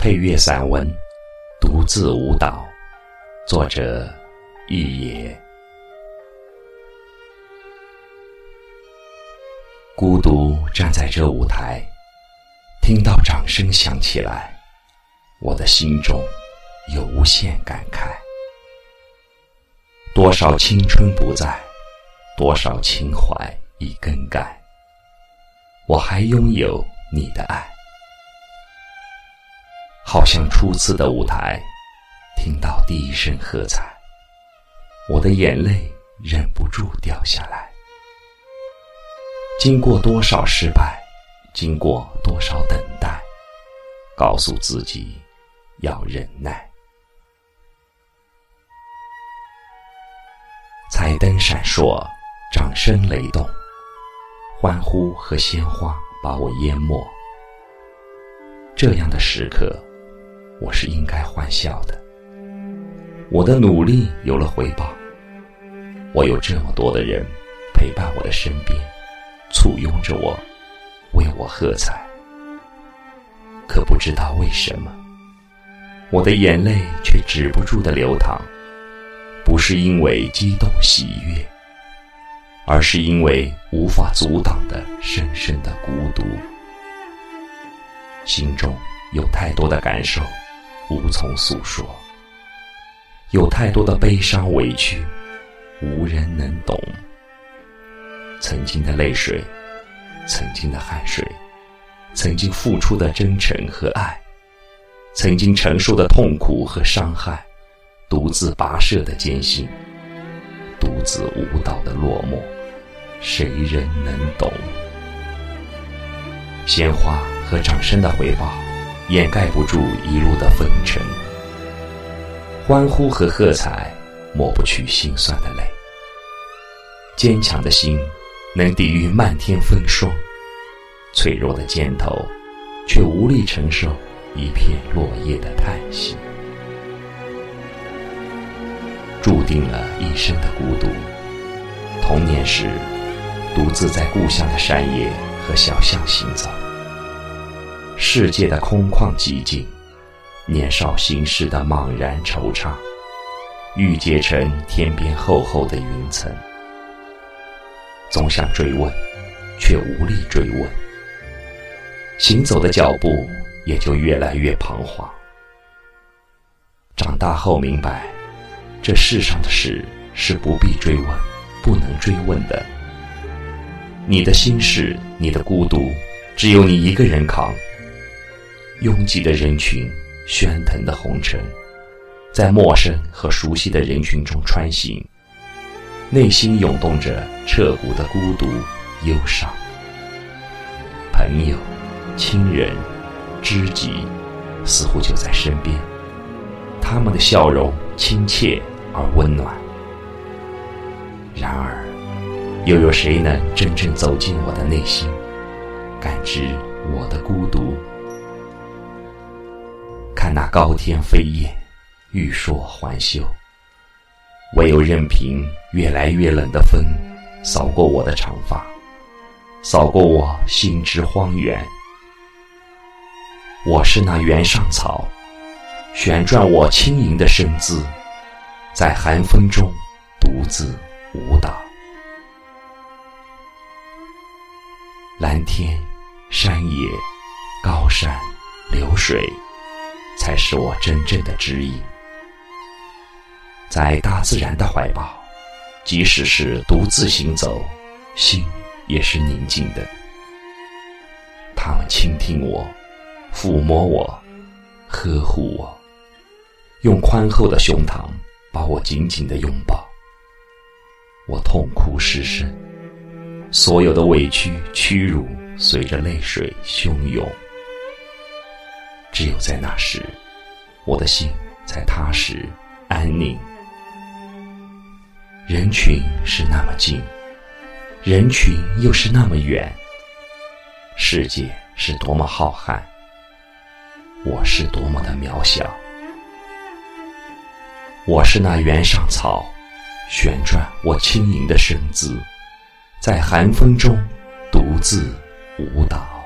配乐散文《独自舞蹈》，作者一野。孤独站在这舞台，听到掌声响起来，我的心中有无限感慨。多少青春不在，多少情怀已更改。我还拥有你的爱，好像初次的舞台，听到第一声喝彩，我的眼泪忍不住掉下来。经过多少失败，经过多少等待，告诉自己要忍耐。彩灯闪烁，掌声雷动。欢呼和鲜花把我淹没。这样的时刻，我是应该欢笑的。我的努力有了回报，我有这么多的人陪伴我的身边，簇拥着我，为我喝彩。可不知道为什么，我的眼泪却止不住的流淌，不是因为激动喜悦。而是因为无法阻挡的深深的孤独，心中有太多的感受，无从诉说；有太多的悲伤委屈，无人能懂。曾经的泪水，曾经的汗水，曾经付出的真诚和爱，曾经承受的痛苦和伤害，独自跋涉的艰辛，独自舞蹈的落寞。谁人能懂？鲜花和掌声的回报，掩盖不住一路的风尘；欢呼和喝彩，抹不去心酸的泪。坚强的心能抵御漫天风霜，脆弱的肩头却无力承受一片落叶的叹息。注定了一生的孤独。童年时。独自在故乡的山野和小巷行走，世界的空旷寂静，年少心事的茫然惆怅，郁结成天边厚厚的云层。总想追问，却无力追问，行走的脚步也就越来越彷徨。长大后明白，这世上的事是不必追问、不能追问的。你的心事，你的孤独，只有你一个人扛。拥挤的人群，喧腾的红尘，在陌生和熟悉的人群中穿行，内心涌动着彻骨的孤独、忧伤。朋友、亲人、知己，似乎就在身边，他们的笑容亲切而温暖。然而。又有谁能真正走进我的内心，感知我的孤独？看那高天飞雁，欲说还休，唯有任凭越来越冷的风扫过我的长发，扫过我心之荒原。我是那原上草，旋转我轻盈的身姿，在寒风中独自舞蹈。蓝天、山野、高山、流水，才是我真正的指引。在大自然的怀抱，即使是独自行走，心也是宁静的。他们倾听我，抚摸我，呵护我，用宽厚的胸膛把我紧紧的拥抱。我痛哭失声。所有的委屈、屈辱，随着泪水汹涌。只有在那时，我的心才踏实安宁。人群是那么近，人群又是那么远。世界是多么浩瀚，我是多么的渺小。我是那原上草，旋转我轻盈的身姿。在寒风中独自舞蹈。